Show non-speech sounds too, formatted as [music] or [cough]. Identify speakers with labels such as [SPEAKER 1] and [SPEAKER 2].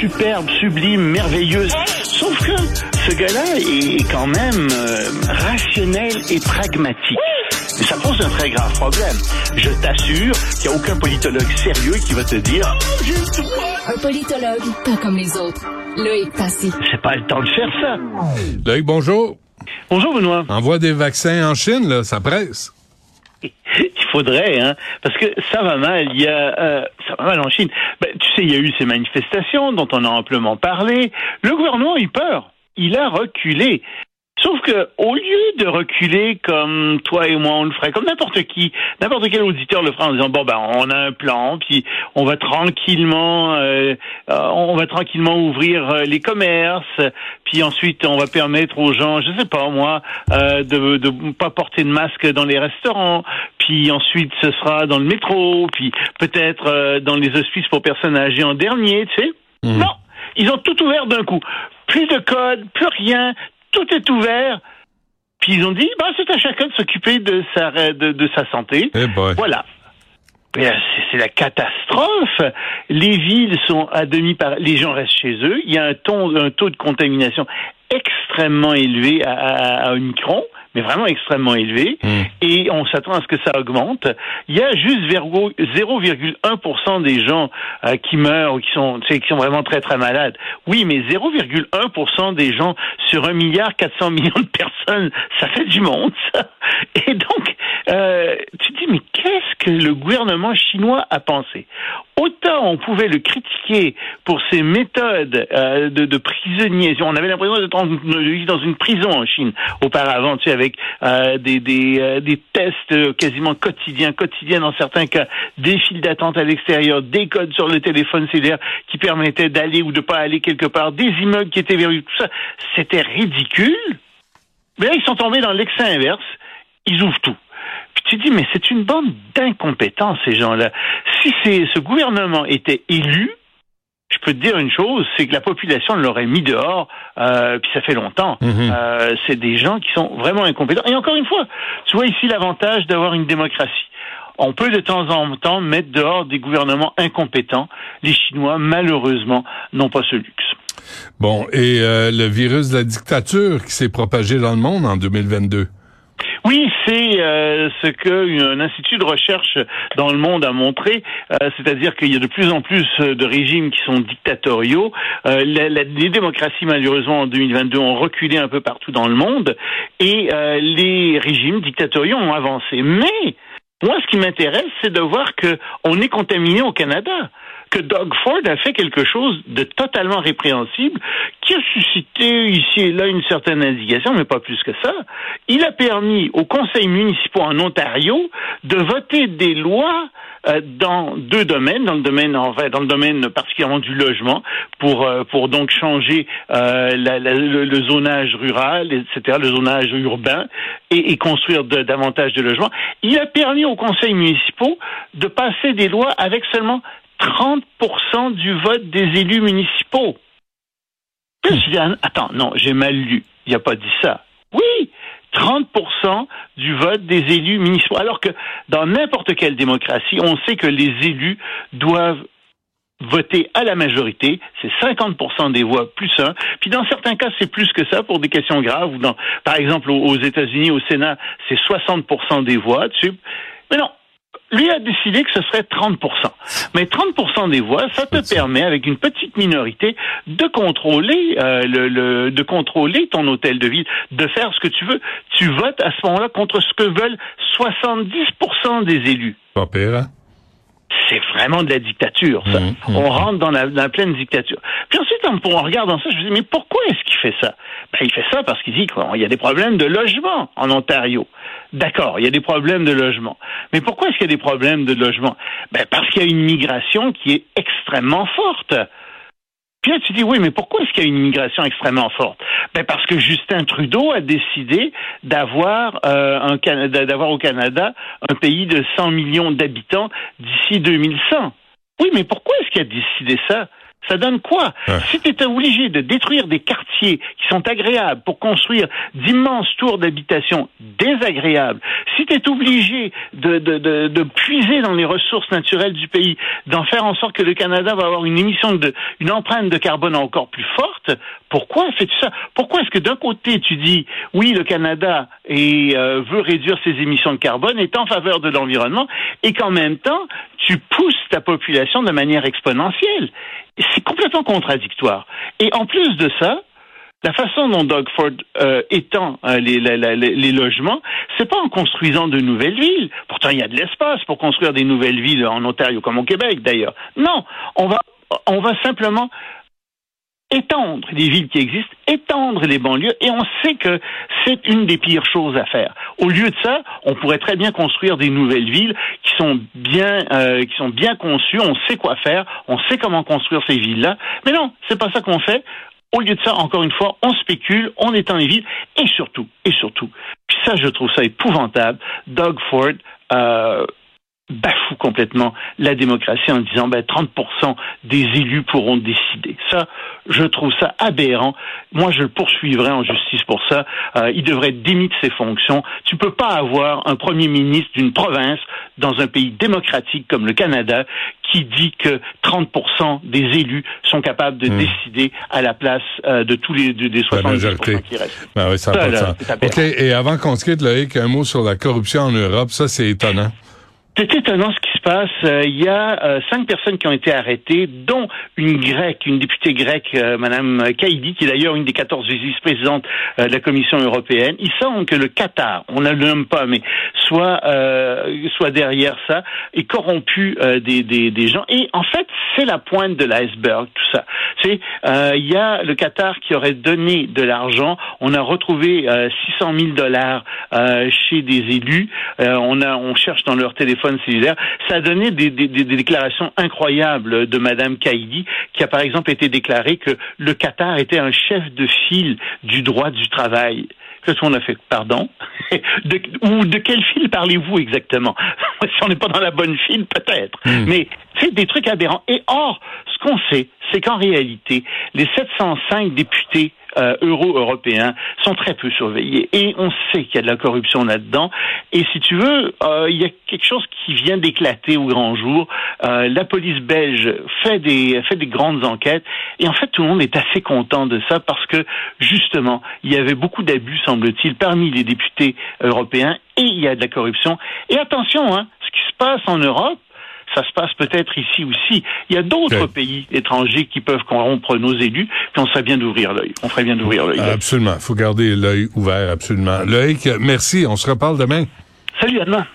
[SPEAKER 1] superbe, sublime, merveilleuse. Sauf que ce gars-là est quand même euh, rationnel et pragmatique. Et ça pose un très grave problème. Je t'assure qu'il n'y a aucun politologue sérieux qui va te dire oh,
[SPEAKER 2] Un politologue, pas comme les autres. Loïc Passy.
[SPEAKER 1] C'est pas le temps de faire ça.
[SPEAKER 3] Loïc, bonjour.
[SPEAKER 1] Bonjour Benoît.
[SPEAKER 3] Envoie des vaccins en Chine, là, ça presse. [laughs]
[SPEAKER 1] Il faudrait, hein, parce que ça va mal. Il y a, euh, ça va mal en Chine. Ben, tu sais, il y a eu ces manifestations dont on a amplement parlé. Le gouvernement a eu peur. Il a reculé. Sauf que au lieu de reculer comme toi et moi on le ferait, comme n'importe qui, n'importe quel auditeur le ferait en disant bon ben on a un plan, puis on va tranquillement, euh, euh, on va tranquillement ouvrir euh, les commerces, puis ensuite on va permettre aux gens, je sais pas moi, de de pas porter de masque dans les restaurants, puis ensuite ce sera dans le métro, puis peut-être dans les hospices pour personnes âgées en dernier, tu sais.
[SPEAKER 3] Mhm.
[SPEAKER 1] Non, ils ont tout ouvert d'un coup. Plus de code, plus rien, tout est ouvert. Puis ils ont dit, bah, c'est à chacun de s'occuper de sa, de, de sa santé.
[SPEAKER 3] Eh boy.
[SPEAKER 1] Voilà. C'est- la catastrophe. Les villes sont à demi par, les gens restent chez eux. Il y a un, ton, un taux de contamination extrêmement élevé à, à, à Omicron, mais vraiment extrêmement élevé.
[SPEAKER 3] Mm.
[SPEAKER 1] Et on s'attend à ce que ça augmente. Il y a juste vergo- 0,1% des gens euh, qui meurent ou qui sont, tu sais, qui sont vraiment très très malades. Oui, mais 0,1% des gens sur 1 milliard 400 millions de personnes, ça fait du monde, ça. Et donc, euh, tu te dis, mais qu'est-ce que le gouvernement chinois a pensé? Autant on pouvait le critiquer pour ses méthodes euh, de, de prisonniers. On avait l'impression d'être dans une prison en Chine auparavant, tu sais, avec euh, des, des, euh, des tests euh, quasiment quotidiens, quotidiens dans certains cas, des files d'attente à l'extérieur, des codes sur le téléphone cellulaire qui permettaient d'aller ou de pas aller quelque part, des immeubles qui étaient verrouillés, tout ça. C'était ridicule. Mais là, ils sont tombés dans l'excès inverse. Ils ouvrent tout. Puis tu te dis, mais c'est une bande d'incompétents, ces gens-là. Si ce gouvernement était élu, je peux te dire une chose, c'est que la population l'aurait mis dehors, euh, puis ça fait longtemps.
[SPEAKER 3] Mhm.
[SPEAKER 1] Euh, c'est des gens qui sont vraiment incompétents. Et encore une fois, tu vois ici l'avantage d'avoir une démocratie. On peut de temps en temps mettre dehors des gouvernements incompétents. Les Chinois, malheureusement, n'ont pas ce luxe.
[SPEAKER 3] Bon, et euh, le virus de la dictature qui s'est propagé dans le monde en 2022.
[SPEAKER 1] Oui, c'est euh, ce qu'un institut de recherche dans le monde a montré, euh, c'est-à-dire qu'il y a de plus en plus de régimes qui sont dictatoriaux. Euh, les démocraties, malheureusement, en 2022, ont reculé un peu partout dans le monde, et euh, les régimes dictatoriaux ont avancé. Mais moi, ce qui m'intéresse, c'est de voir que on est contaminé au Canada que Doug Ford a fait quelque chose de totalement répréhensible qui a suscité ici et là une certaine indignation, mais pas plus que ça. Il a permis aux conseils municipaux en Ontario de voter des lois euh, dans deux domaines, dans le domaine en dans le domaine particulièrement du logement, pour euh, pour donc changer euh, la- le, zonage rural, etc., le zonage urbain, et, construire davantage de logements. Il a permis aux conseils municipaux de passer des lois avec seulement 30% du vote des élus municipaux. Attends, non, j'ai mal lu. Il n'a pas dit ça. Oui, 30% du vote des élus municipaux. Alors que dans n'importe quelle démocratie, on sait que les élus doivent voter à la majorité, c'est 50% des voix plus un. Puis dans certains cas, c'est plus que ça pour des questions graves. Par exemple, aux États-Unis, au Sénat, c'est 60% des voix. Mais non, lui a décidé que ce serait 30%. Mais 30% des voix, ça te permet, avec une petite minorité, de contrôler euh, le, le- de contrôler ton hôtel de ville, de faire ce que tu veux. Tu votes à ce moment-là contre ce que veulent 70% des élus.
[SPEAKER 3] Pas pire, hein?
[SPEAKER 1] C'est vraiment de la dictature, ça.
[SPEAKER 3] Mhm, mhm.
[SPEAKER 1] On rentre dans la, dans la pleine dictature. Puis ensuite, en, en regardant ça, je me dis, mais pourquoi est-ce qu'il fait ça? Ben, il fait ça parce qu'il dit qu'il y a des problèmes de logement en Ontario. D'accord, il y a des problèmes de logement. Mais pourquoi est-ce qu'il y a des problèmes de logement? Ben, parce qu'il y a une migration qui est extrêmement forte. Puis là, tu dis, oui, mais pourquoi est-ce qu'il y a une immigration extrêmement forte? Ben, parce que Justin Trudeau a décidé d'avoir euh, au Canada un pays de 100 millions d'habitants d'ici 2100. Oui, mais pourquoi est-ce qu'il a décidé ça? Ça donne quoi Si tu étais obligé de détruire des quartiers qui sont agréables pour construire d'immenses tours d'habitation désagréables, si tu es obligé de, de, de, de, puiser dans les ressources naturelles du pays, d'en faire en sorte que le Canada va avoir une émission de, une empreinte de carbone encore plus forte, pourquoi fais-tu ça? Pourquoi est-ce que d'un côté tu dis oui le Canada et, euh, veut réduire ses émissions de carbone, est en faveur de l'environnement, et qu'en même temps tu pousses ta population de manière exponentielle? C'est complètement contradictoire. Et en plus de ça, la façon dont Doug Ford euh, étend euh, les, les, logements, c'est pas en construisant de nouvelles villes. Pourtant, il y a de l'espace pour construire des nouvelles villes en Ontario comme au Québec d'ailleurs. Non, on va on va simplement étendre les villes qui existent, étendre les banlieues, et on sait que c'est une des pires choses à faire. Au lieu de ça, on pourrait très bien construire des nouvelles villes qui sont bien, euh, qui sont bien conçues, on sait quoi faire, on sait comment construire ces villes-là, mais non, c'est pas ça qu'on fait. Au lieu de ça, encore une fois, on spécule, on étend les villes, et surtout, et surtout, puis ça, je trouve ça épouvantable. Doug Ford euh, bafoue complètement la démocratie en disant ben 30% des élus pourront décider. Ça, je trouve ça aberrant. Moi, je le poursuivrai en justice pour ça. Euh, il devrait être démis de ses fonctions. Tu peux pas avoir un premier ministre d'une province dans un pays démocratique comme le Canada qui dit que 30% des élus sont capables de hmm. décider à la place euh, de tous les des 70% qui restent.
[SPEAKER 3] Ben oui, ça, ça OK, et avant qu'on se quitte, Loïc, un mot sur la corruption en Europe. Ça, c'est étonnant.
[SPEAKER 1] C'est étonnant ce qui se passe. Euh, il y a euh, cinq personnes qui ont été arrêtées, dont une grecque, une députée grecque, euh, Madame Kaidi, qui est d'ailleurs une des 14 vice-présidentes de la Commission européenne. Il semble que le Qatar, on ne le nomme pas, mais soit soit derrière ça et corrompu des, des, des, gens. Et en fait, c'est la pointe de l'iceberg, tout ça. C'est il y a le Qatar qui aurait donné de l'argent. On a retrouvé 600 000 dollars chez des élus. on a on cherche dans leur téléphone ça a donné des, déclarations incroyables de Madame Kaidi, qui a par exemple été déclaré que le Qatar était un chef de file du droit du travail. Qu'est-ce qu'on a fait Pardon? [laughs] De, Ou de quel fil parlez-vous exactement? [laughs] Si on n'est pas dans la bonne file, peut-être. Hmm. Mais c'est des trucs aberrants. Et or, ce qu'on sait, c'est qu'en réalité, les 705 députés euh, euro-européens sont très peu surveillés. Et on sait qu'il y a de la corruption là-dedans. Et si tu veux, euh, il y a quelque chose qui vient d'éclater au grand jour. Euh, la police belge fait des, fait des grandes enquêtes. Et en fait, tout le monde est assez content de ça parce que, justement, il y avait beaucoup d'abus, semble-t-il, parmi les députés européens. Et il y a de la corruption. Et attention, hein, ce qui se passe en Europe, ça se passe peut-être ici aussi. Il y a d'autres pays étrangers qui peuvent corrompre nos élus, puis on serait bien d'ouvrir l'œil. On ferait bien d'ouvrir l'œil.
[SPEAKER 3] Absolument. Il faut garder l'œil ouvert, absolument. Loïc, merci. On se reparle demain.
[SPEAKER 1] Salut, à demain.